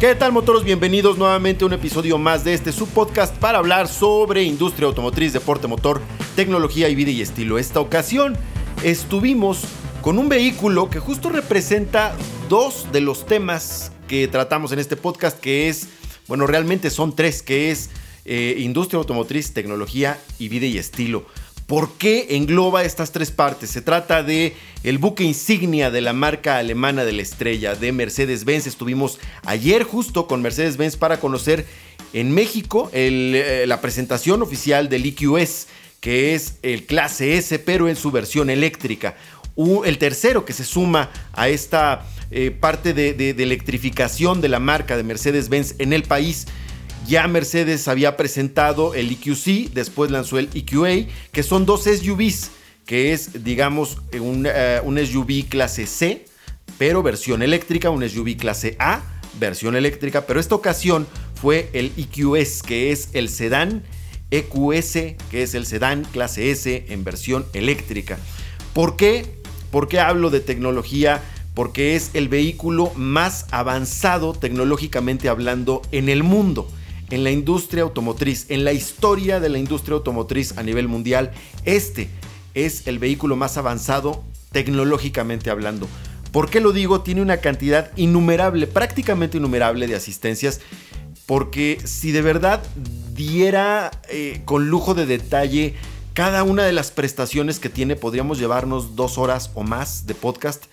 ¿Qué tal motoros? Bienvenidos nuevamente a un episodio más de este subpodcast para hablar sobre industria automotriz, deporte motor, tecnología y vida y estilo. Esta ocasión estuvimos con un vehículo que justo representa dos de los temas que tratamos en este podcast, que es, bueno, realmente son tres, que es eh, industria automotriz, tecnología y vida y estilo. ¿Por qué engloba estas tres partes? Se trata de el buque insignia de la marca alemana de la estrella de Mercedes-Benz. Estuvimos ayer justo con Mercedes-Benz para conocer en México eh, la presentación oficial del EQS, que es el clase S, pero en su versión eléctrica. el tercero que se suma a esta eh, parte de electrificación de la marca de Mercedes-Benz en el país ya Mercedes había presentado el EQC, después lanzó el EQA, que son dos SUVs, que es, digamos, un, eh, SUV clase C, pero versión eléctrica, un SUV clase A, versión eléctrica, pero esta ocasión fue el EQS, que es el sedán EQS, que es el sedán clase S en versión eléctrica. ¿Por qué? ¿Por qué hablo de tecnología? Porque es el vehículo más avanzado tecnológicamente hablando en el mundo en la industria automotriz, en la historia de la industria automotriz a nivel mundial. Este es el vehículo más avanzado tecnológicamente hablando. ¿Por qué lo digo? Tiene una cantidad innumerable, prácticamente innumerable de asistencias, porque si de verdad diera eh, con lujo de detalle cada una de las prestaciones que tiene, podríamos llevarnos dos horas o más de podcast.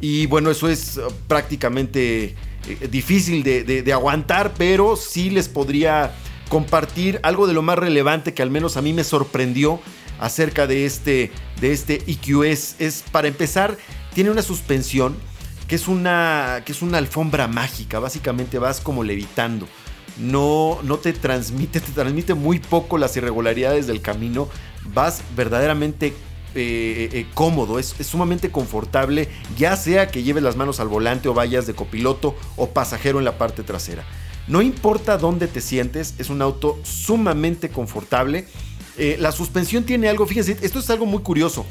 Y bueno, eso es uh, prácticamente eh, difícil de, aguantar, pero sí les podría compartir algo de lo más relevante que al menos a mí me sorprendió acerca de este, de este EQS. Es, para empezar, tiene una suspensión que es una, que es una alfombra mágica. Básicamente vas como levitando. No, no te transmite, te transmite muy poco las irregularidades del camino. Vas verdaderamente eh, eh, cómodo, es, sumamente confortable, ya sea que lleves las manos al volante o vayas de copiloto o pasajero en la parte trasera. No importa dónde te sientes, es un auto sumamente confortable. Eh, la suspensión tiene algo, fíjense, esto es algo muy curioso,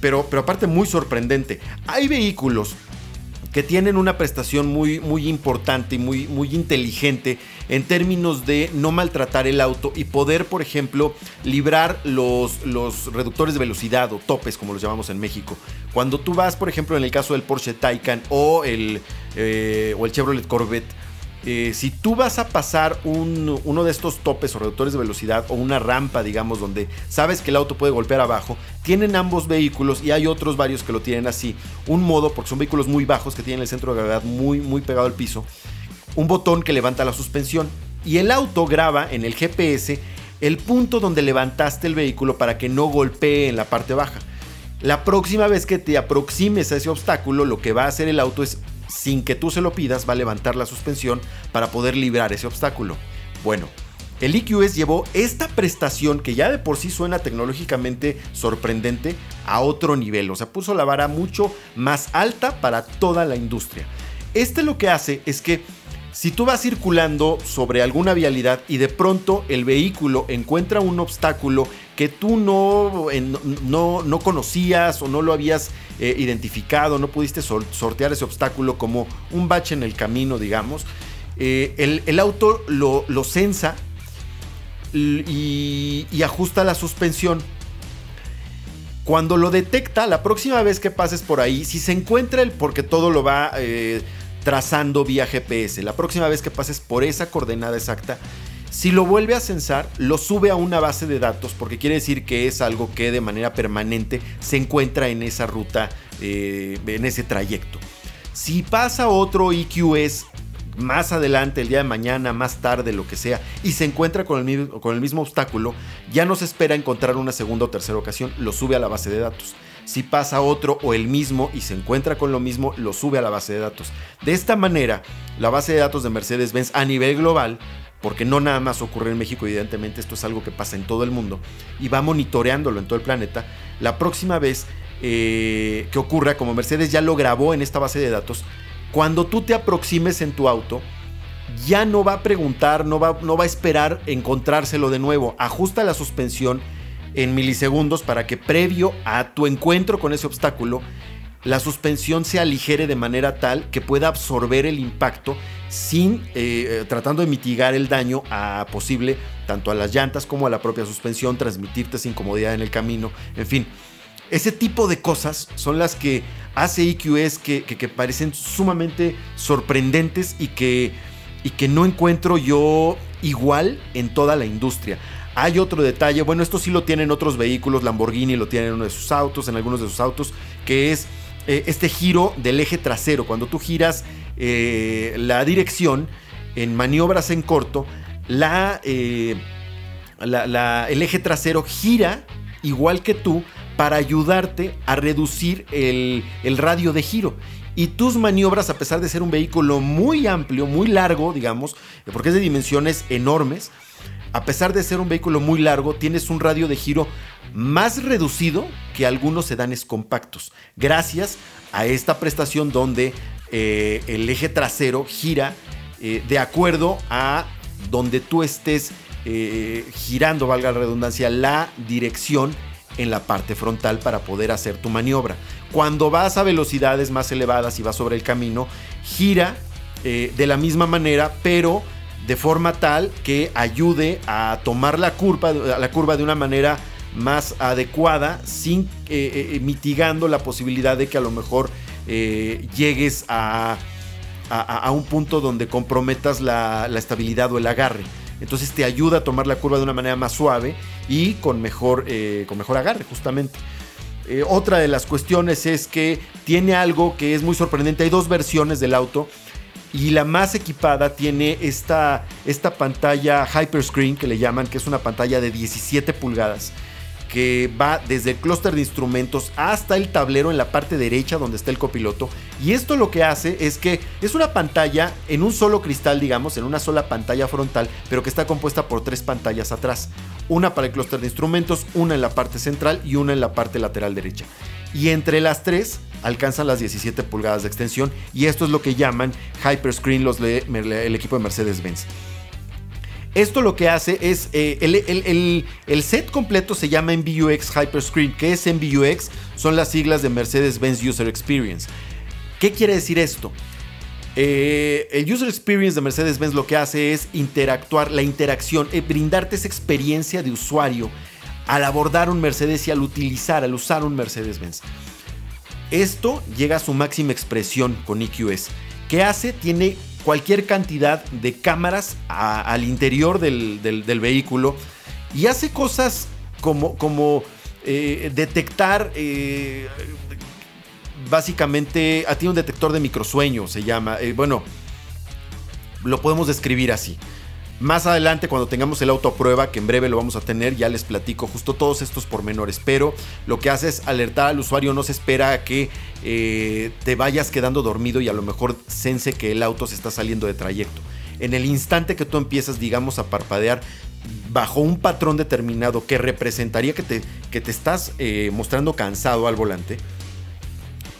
pero, pero aparte muy sorprendente. Hay vehículos que tienen una prestación muy, muy importante y muy, muy inteligente en términos de no maltratar el auto y poder, por ejemplo, librar los, los reductores de velocidad o topes, como los llamamos en México. Cuando tú vas, por ejemplo, en el caso del Porsche Taycan o el, eh, o el Chevrolet Corvette, eh, si tú vas a pasar uno de estos topes o reductores de velocidad o una rampa, digamos, donde sabes que el auto puede golpear abajo, tienen ambos vehículos y hay otros varios que lo tienen así. Un modo, porque son vehículos muy bajos que tienen el centro de gravedad muy, muy pegado al piso, un botón que levanta la suspensión y el auto graba en el GPS el punto donde levantaste el vehículo para que no golpee en la parte baja. La próxima vez que te aproximes a ese obstáculo, lo que va a hacer el auto es sin que tú se lo pidas, va a levantar la suspensión para poder librar ese obstáculo. Bueno, el EQS llevó esta prestación que ya de por sí suena tecnológicamente sorprendente a otro nivel, o sea, puso la vara mucho más alta para toda la industria. Este lo que hace es que si tú vas circulando sobre alguna vialidad y de pronto el vehículo encuentra un obstáculo que tú no, no, no conocías o no lo habías eh, identificado, no pudiste sortear ese obstáculo como un bache en el camino, digamos, eh, el, auto lo, lo sensa y, ajusta la suspensión. Cuando lo detecta, la próxima vez que pases por ahí, si se encuentra el, porque todo lo va eh, trazando vía GPS. La próxima vez que pases por esa coordenada exacta, si lo vuelve a censar, lo sube a una base de datos porque quiere decir que es algo que de manera permanente se encuentra en esa ruta, eh, en ese trayecto. Si pasa otro EQS más adelante, el día de mañana, más tarde, lo que sea, y se encuentra con el, con el mismo obstáculo, ya no se espera encontrar una segunda o tercera ocasión, lo sube a la base de datos. Si pasa otro o el mismo y se encuentra con lo mismo, lo sube a la base de datos. De esta manera, la base de datos de Mercedes-Benz a nivel global porque no nada más ocurre en México, evidentemente esto es algo que pasa en todo el mundo, y va monitoreándolo en todo el planeta, la próxima vez eh, que ocurra, como Mercedes ya lo grabó en esta base de datos, cuando tú te aproximes en tu auto, ya no va a preguntar, no va, no va a esperar encontrárselo de nuevo, ajusta la suspensión en milisegundos para que previo a tu encuentro con ese obstáculo, la suspensión se aligere de manera tal que pueda absorber el impacto sin eh, tratando de mitigar el daño a posible tanto a las llantas como a la propia suspensión, transmitirte esa incomodidad en el camino, en fin. Ese tipo de cosas son las que hace EQS que, que, parecen sumamente sorprendentes y que, y que no encuentro yo igual en toda la industria. Hay otro detalle, bueno, esto sí lo tienen otros vehículos, Lamborghini lo tienen en uno de sus autos, en algunos de sus autos, que es eh, este giro del eje trasero. Cuando tú giras eh, la dirección en maniobras en corto, eh, la, el eje trasero gira igual que tú para ayudarte a reducir el, el radio de giro y tus maniobras, a pesar de ser un vehículo muy amplio, muy largo, digamos, porque es de dimensiones enormes, a pesar de ser un vehículo muy largo, tienes un radio de giro más reducido que algunos sedanes compactos, gracias a esta prestación donde eh, el eje trasero gira eh, de acuerdo a donde tú estés eh, girando, valga la redundancia, la dirección en la parte frontal para poder hacer tu maniobra. Cuando vas a velocidades más elevadas y vas sobre el camino, gira de la misma manera, pero de forma tal que ayude a tomar la curva, la curva de una manera más adecuada, sin eh, eh, mitigando la posibilidad de que a lo mejor eh, llegues a, a, un punto donde comprometas la, la, estabilidad o el agarre. Entonces te ayuda a tomar la curva de una manera más suave y con mejor, con mejor agarre, justamente. otra de las cuestiones es que tiene algo que es muy sorprendente. Hay dos versiones del auto y la más equipada tiene esta, esta pantalla Hyperscreen que le llaman, que es una pantalla de 17 pulgadas que va desde el clúster de instrumentos hasta el tablero en la parte derecha donde está el copiloto. Y esto lo que hace es que es una pantalla en un solo cristal, digamos, en una sola pantalla frontal, pero que está compuesta por tres pantallas atrás. Una para el clúster de instrumentos, una en la parte central y una en la parte lateral derecha. Y entre las tres alcanzan las 17 pulgadas de extensión y esto es lo que llaman Hyperscreen los el equipo de Mercedes-Benz. Esto lo que hace es, eh, el, set completo se llama MBUX Hyperscreen. ¿Qué es MBUX? Son las siglas de Mercedes-Benz User Experience. ¿Qué quiere decir esto? Eh, el User Experience de Mercedes-Benz lo que hace es interactuar, la interacción, eh, brindarte esa experiencia de usuario al abordar un Mercedes y al utilizar, al usar un Mercedes-Benz. Esto llega a su máxima expresión con EQS. ¿Qué hace? Tiene cualquier cantidad de cámaras al interior del, vehículo y hace cosas como, como eh, detectar, eh, básicamente, a ti un detector de microsueño se llama, eh, bueno, lo podemos describir así. Más adelante, cuando tengamos el auto a prueba, que en breve lo vamos a tener, ya les platico justo todos estos pormenores. Pero lo que hace es alertar al usuario, no se espera a que eh, te vayas quedando dormido y a lo mejor sense que el auto se está saliendo de trayecto. En el instante que tú empiezas, digamos, a parpadear bajo un patrón determinado que representaría que te, que te estás eh, mostrando cansado al volante,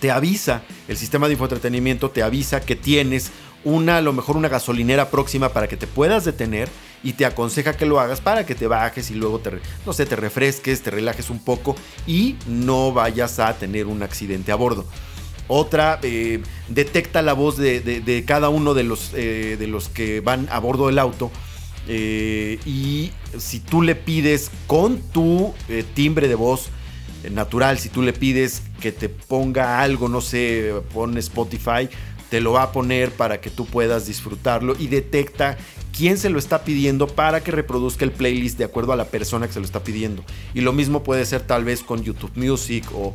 te avisa, el sistema de infoentretenimiento te avisa que tienes una, a lo mejor una gasolinera próxima para que te puedas detener y te aconseja que lo hagas para que te bajes y luego te, no sé, te refresques, te relajes un poco y no vayas a tener un accidente a bordo. Otra, eh, detecta la voz de, cada uno de los, eh, de los que van a bordo del auto. Eh, y si tú le pides con tu timbre de voz natural, si tú le pides que te ponga algo, no sé, pon Spotify, te lo va a poner para que tú puedas disfrutarlo y detecta quién se lo está pidiendo para que reproduzca el playlist de acuerdo a la persona que se lo está pidiendo. Y lo mismo puede ser tal vez con YouTube Music o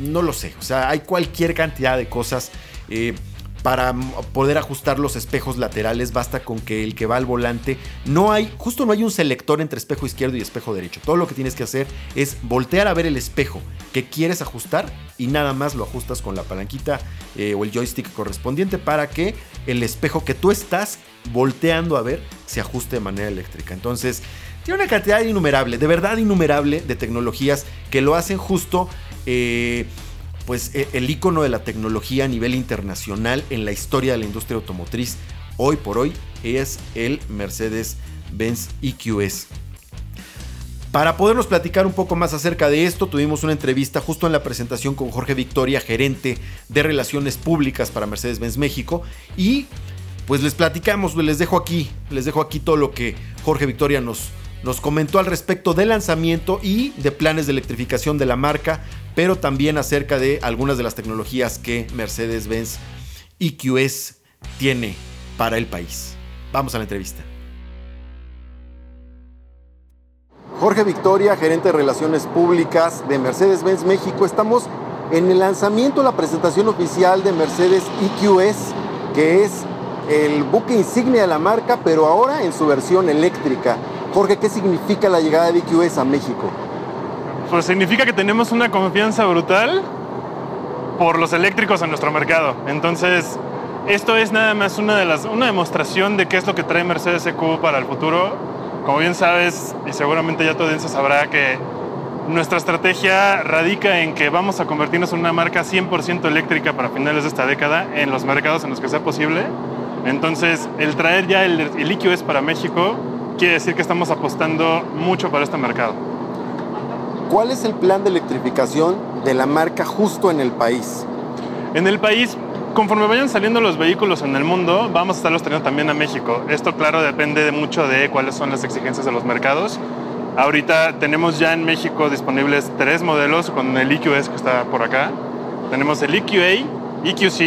no, lo sé. O sea, hay cualquier cantidad de cosas. Eh, para poder ajustar los espejos laterales basta con que el que va al volante no hay, justo no hay un selector entre espejo izquierdo y espejo derecho. Todo lo que tienes que hacer es voltear a ver el espejo que quieres ajustar y nada más lo ajustas con la palanquita eh, o el joystick correspondiente para que el espejo que tú estás volteando a ver se ajuste de manera eléctrica. Entonces, tiene una cantidad innumerable, de verdad innumerable de tecnologías que lo hacen justo. Eh, pues e, el icono de la tecnología a nivel internacional en la historia de la industria automotriz hoy por hoy es el Mercedes-Benz EQS. Para podernos platicar un poco más acerca de esto, tuvimos una entrevista justo en la presentación con Jorge Victoria, gerente de Relaciones Públicas para Mercedes-Benz México, y pues les platicamos, les dejo aquí, les dejo aquí todo lo que Jorge Victoria nos, nos comentó al respecto del lanzamiento y de planes de electrificación de la marca, pero también acerca de algunas de las tecnologías que Mercedes-Benz EQS tiene para el país. Vamos a la entrevista. Jorge Victoria, gerente de Relaciones Públicas de Mercedes-Benz México. Estamos en el lanzamiento, la presentación oficial de Mercedes EQS, que es el buque insignia de la marca, pero ahora en su versión eléctrica. Jorge, ¿qué significa la llegada de EQS a México? Pues significa que tenemos una confianza brutal por los eléctricos en nuestro mercado. Entonces, esto es nada más una, de las, una demostración de qué es lo que trae Mercedes EQ para el futuro. Como bien sabes, y seguramente ya tu audiencia sabrá que nuestra estrategia radica en que vamos a convertirnos en una marca 100% eléctrica para finales de esta década en los mercados en los que sea posible. Entonces, el traer ya el, el EQS para México quiere decir que estamos apostando mucho para este mercado. ¿Cuál es el plan de electrificación de la marca justo en el país? En el país, conforme vayan saliendo los vehículos en el mundo, vamos a estarlos teniendo también a México. Esto, claro, depende de mucho de cuáles son las exigencias de los mercados. Ahorita tenemos ya en México disponibles tres modelos con el EQS que está por acá. Tenemos el EQA, EQC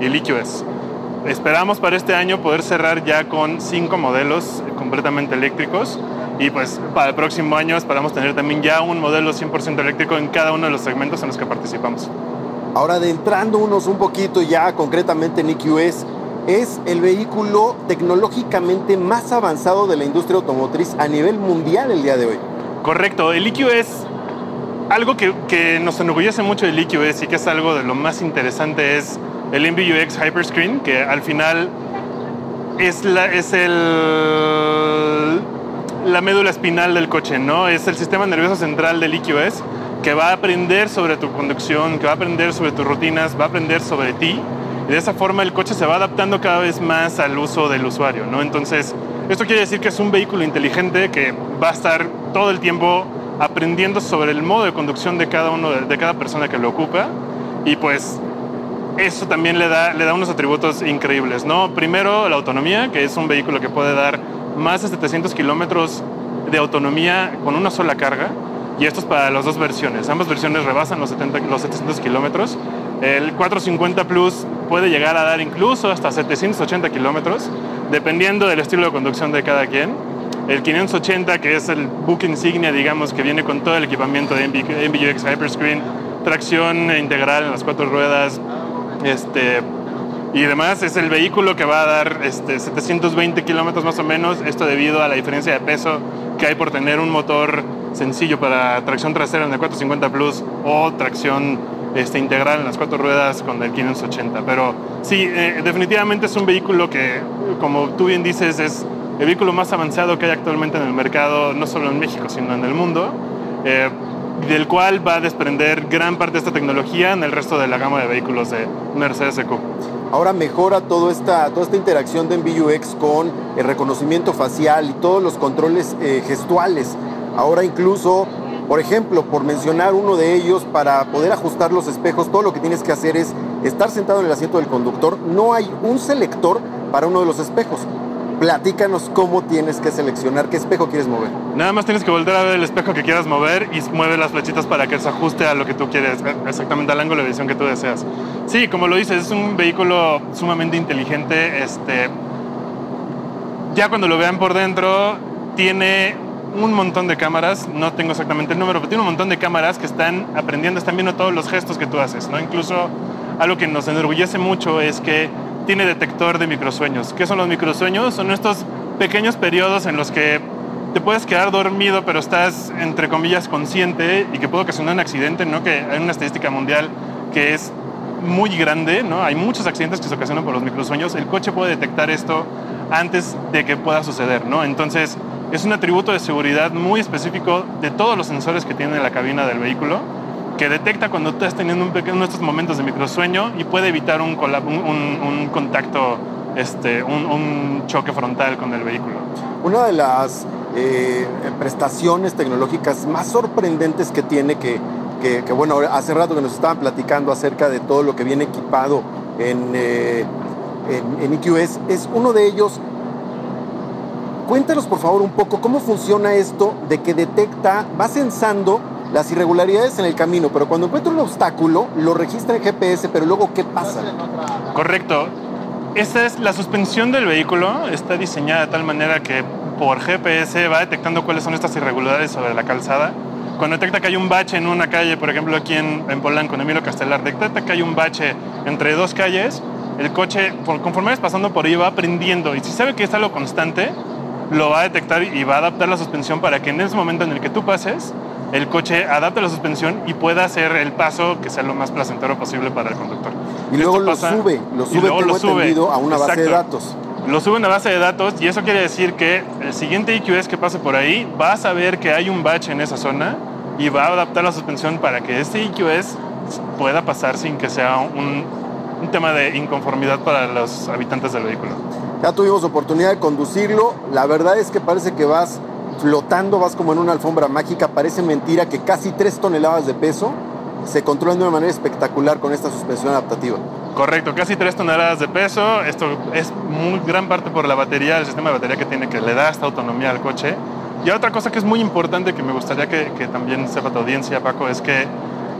y el EQS. Esperamos para este año poder cerrar ya con cinco modelos completamente eléctricos y pues para el próximo año esperamos tener también ya un modelo 100% eléctrico en cada uno de los segmentos en los que participamos. Ahora adentrándonos un poquito ya concretamente en EQS, es el vehículo tecnológicamente más avanzado de la industria automotriz a nivel mundial el día de hoy. Correcto, el EQS, algo que, que nos enorgullece mucho del EQS y que es algo de lo más interesante es el MBUX Hyperscreen, que al final es, la, es el, la médula espinal del coche, ¿no? Es el sistema nervioso central del EQS que va a aprender sobre tu conducción, que va a aprender sobre tus rutinas, va a aprender sobre ti. Y de esa forma el coche se va adaptando cada vez más al uso del usuario, ¿no? Entonces, esto quiere decir que es un vehículo inteligente que va a estar todo el tiempo aprendiendo sobre el modo de conducción de cada uno de, de cada persona que lo ocupa y pues eso también le da, le da unos atributos increíbles, ¿no? Primero, la autonomía, que es un vehículo que puede dar más de 700 kilómetros de autonomía con una sola carga. Y esto es para las dos versiones. Ambas versiones rebasan los, 70, los 700 kilómetros. El 450 Plus puede llegar a dar incluso hasta 780 kilómetros, dependiendo del estilo de conducción de cada quien. El 580, que es el book insignia, digamos, que viene con todo el equipamiento de MBUX Hyperscreen, tracción integral en las cuatro ruedas, este, y demás es el vehículo que va a dar este, 720 kilómetros más o menos, esto debido a la diferencia de peso que hay por tener un motor sencillo para tracción trasera en el 450 Plus o tracción este, integral en las cuatro ruedas con el 580. Pero sí, eh, definitivamente es un vehículo que, como tú bien dices, es el vehículo más avanzado que hay actualmente en el mercado, no solo en México, sino en el mundo. Eh, del cual va a desprender gran parte de esta tecnología en el resto de la gama de vehículos de Mercedes EQ. Ahora mejora toda esta, toda esta interacción de MBUX con el reconocimiento facial y todos los controles eh, gestuales. Ahora incluso, por ejemplo, por mencionar uno de ellos, para poder ajustar los espejos, todo lo que tienes que hacer es estar sentado en el asiento del conductor. No hay un selector para uno de los espejos platícanos cómo tienes que seleccionar, qué espejo quieres mover. Nada más tienes que volver a ver el espejo que quieras mover y mueve las flechitas para que se ajuste a lo que tú quieres, exactamente al ángulo de visión que tú deseas. Sí, como lo dices, es un vehículo sumamente inteligente. Este, ya cuando lo vean por dentro, tiene un montón de cámaras, no tengo exactamente el número, pero tiene un montón de cámaras que están aprendiendo, están viendo todos los gestos que tú haces, ¿no? Incluso algo que nos enorgullece mucho es que tiene detector de microsueños. ¿Qué son los microsueños? Son estos pequeños periodos en los que te puedes quedar dormido, pero estás, entre comillas, consciente y que puede ocasionar un accidente, ¿no? Que hay una estadística mundial que es muy grande, ¿no? Hay muchos accidentes que se ocasionan por los microsueños. El coche puede detectar esto antes de que pueda suceder, ¿no? Entonces, es un atributo de seguridad muy específico de todos los sensores que tiene la cabina del vehículo detecta cuando estás teniendo un pequeño, de estos momentos de microsueño y puede evitar un, contacto, este, un, choque frontal con el vehículo. Una de las eh, prestaciones tecnológicas más sorprendentes que tiene que, bueno, hace rato que nos estaban platicando acerca de todo lo que viene equipado en, eh, en, EQS, es uno de ellos. Cuéntanos por favor un poco cómo funciona esto de que detecta, va censando las irregularidades en el camino, pero cuando encuentra un obstáculo, lo registra en GPS, pero luego ¿qué pasa? Correcto. Esta es la suspensión del vehículo, está diseñada de tal manera que por GPS va detectando cuáles son estas irregularidades sobre la calzada. Cuando detecta que hay un bache en una calle, por ejemplo aquí en, en Polanco, en Emilio Castelar, detecta que hay un bache entre dos calles, el coche, conforme vayas pasando por ahí, va aprendiendo. Y si sabe que es algo constante, lo va a detectar y va a adaptar la suspensión para que en ese momento en el que tú pases, el coche adapte la suspensión y pueda hacer el paso que sea lo más placentero posible para el conductor. Y luego lo sube, lo sube, tengo lo sube a una base de datos. Lo sube a una base de datos y eso quiere decir que el siguiente EQS que pase por ahí va a saber que hay un bache en esa zona y va a adaptar la suspensión para que este EQS pueda pasar sin que sea un, un tema de inconformidad para los habitantes del vehículo. Ya tuvimos oportunidad de conducirlo, la verdad es que parece que vas flotando, vas como en una alfombra mágica, parece mentira que casi 3 toneladas de peso se controlan de una manera espectacular con esta suspensión adaptativa. Correcto, casi 3 toneladas de peso. Esto es muy gran parte por la batería, el sistema de batería que tiene, que le da esta autonomía al coche. Y otra cosa que es muy importante que me gustaría que, que también sepa tu audiencia, Paco, es que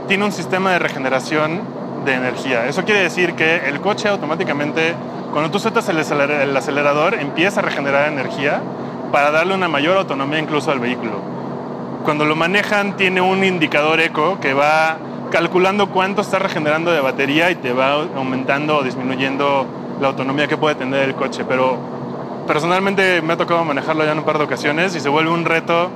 tiene un sistema de regeneración de energía. Eso quiere decir que el coche automáticamente, cuando tú sueltas el acelerador, empieza a regenerar energía para darle una mayor autonomía incluso al vehículo. Cuando lo manejan tiene un indicador eco que va calculando cuánto está regenerando de batería y te va aumentando o disminuyendo la autonomía que puede tener el coche. Pero personalmente me ha tocado manejarlo ya en un par de ocasiones y se vuelve un reto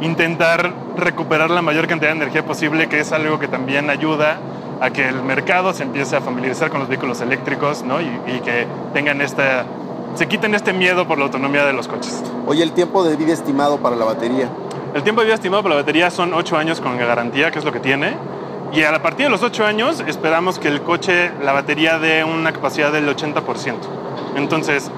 intentar recuperar la mayor cantidad de energía posible, que es algo que también ayuda a que el mercado se empiece a familiarizar con los vehículos eléctricos ¿no? y, y que tengan esta se quiten este miedo por la autonomía de los coches. Oye, el tiempo de vida estimado para la batería. El tiempo de vida estimado para la batería son 8 años con garantía, que es lo que tiene. Y a partir de los 8 años esperamos que el coche, la batería dé una capacidad del 80%. Entonces,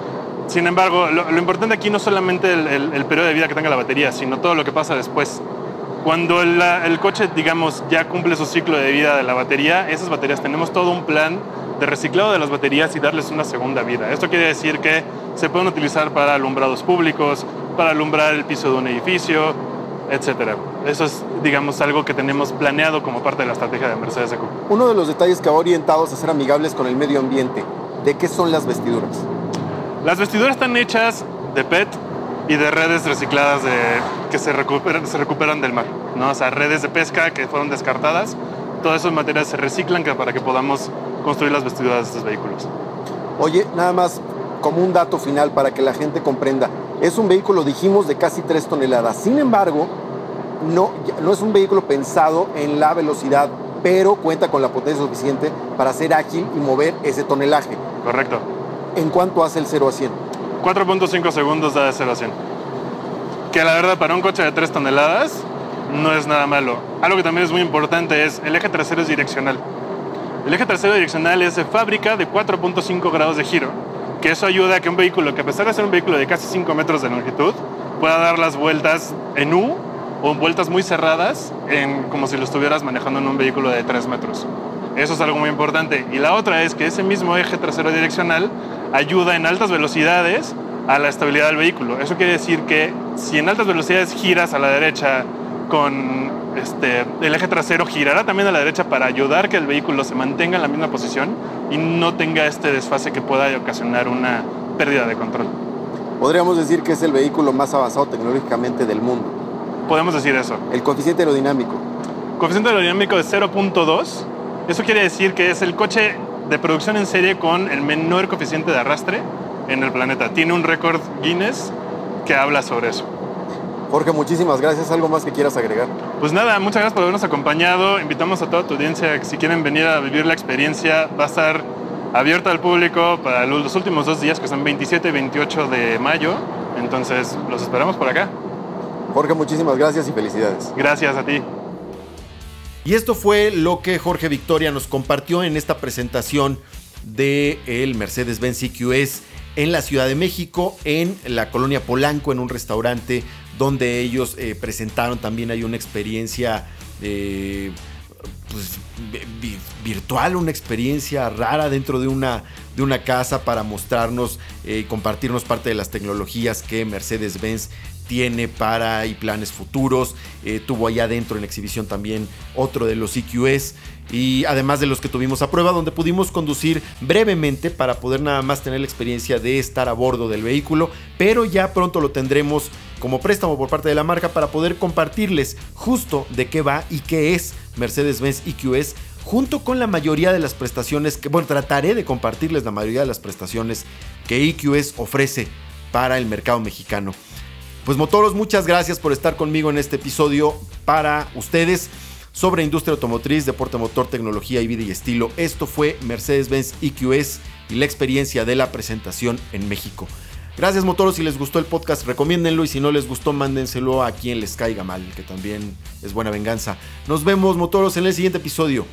sin embargo, lo, importante aquí no solamente el, el, periodo de vida que tenga la batería, sino todo lo que pasa después. Cuando el, el coche, digamos, ya cumple su ciclo de vida de la batería, esas baterías tenemos todo un plan de reciclado de las baterías y darles una segunda vida. Esto quiere decir que se pueden utilizar para alumbrados públicos, para alumbrar el piso de un edificio, etc. Eso es, digamos, algo que tenemos planeado como parte de la estrategia de Mercedes EQ. Uno de los detalles que va orientados a ser amigables con el medio ambiente, ¿de qué son las vestiduras? Las vestiduras están hechas de PET y de redes recicladas de, que se recuperan, se recuperan del mar, ¿no? O sea, redes de pesca que fueron descartadas. Todos esos materiales se reciclan para que podamos construir las vestiduras de estos vehículos. Oye, nada más como un dato final para que la gente comprenda, es un vehículo, dijimos, de casi 3 toneladas. Sin embargo, no, no es un vehículo pensado en la velocidad, pero cuenta con la potencia suficiente para ser ágil y mover ese tonelaje. Correcto. ¿En cuánto hace el 0 a 100? 4.5 segundos da de 0 a 100. Que la verdad para un coche de 3 toneladas no es nada malo. Algo que también es muy importante es el eje trasero es direccional. El eje trasero direccional es de fábrica de 4.5 grados de giro, que eso ayuda a que un vehículo, que a pesar de ser un vehículo de casi 5 metros de longitud, pueda dar las vueltas en U o vueltas muy cerradas, en, como si lo estuvieras manejando en un vehículo de 3 metros. Eso es algo muy importante. Y la otra es que ese mismo eje trasero direccional ayuda en altas velocidades a la estabilidad del vehículo. Eso quiere decir que si en altas velocidades giras a la derecha con este, el eje trasero girará también a la derecha para ayudar que el vehículo se mantenga en la misma posición y no tenga este desfase que pueda ocasionar una pérdida de control. Podríamos decir que es el vehículo más avanzado tecnológicamente del mundo. Podemos decir eso. El coeficiente aerodinámico. Coeficiente aerodinámico de 0.2. Eso quiere decir que es el coche de producción en serie con el menor coeficiente de arrastre en el planeta. Tiene un récord Guinness que habla sobre eso. Jorge, muchísimas gracias. ¿Algo más que quieras agregar? Pues nada, muchas gracias por habernos acompañado. Invitamos a toda tu audiencia que si quieren venir a vivir la experiencia, va a estar abierta al público para los últimos dos días, que son 27 y 28 de mayo. Entonces, los esperamos por acá. Jorge, muchísimas gracias y felicidades. Gracias a ti. Y esto fue lo que Jorge Victoria nos compartió en esta presentación del el Mercedes-Benz EQS en la Ciudad de México, en la colonia Polanco, en un restaurante donde ellos eh, presentaron también hay una experiencia pues, virtual, una experiencia rara dentro de una, de una casa para mostrarnos y eh, compartirnos parte de las tecnologías que Mercedes-Benz tiene para y planes futuros. Eh, tuvo allá adentro en exhibición también otro de los EQS y además de los que tuvimos a prueba donde pudimos conducir brevemente para poder nada más tener la experiencia de estar a bordo del vehículo, pero ya pronto lo tendremos como préstamo por parte de la marca para poder compartirles justo de qué va y qué es Mercedes-Benz EQS junto con la mayoría de las prestaciones que, bueno, trataré de compartirles la mayoría de las prestaciones que EQS ofrece para el mercado mexicano. Pues motoros, muchas gracias por estar conmigo en este episodio para ustedes sobre industria automotriz, deporte motor, tecnología y vida y estilo. Esto fue Mercedes-Benz EQS y la experiencia de la presentación en México. Gracias motoros, si les gustó el podcast recomiéndenlo y si no les gustó mándenselo a quien les caiga mal, que también es buena venganza. Nos vemos motoros en el siguiente episodio.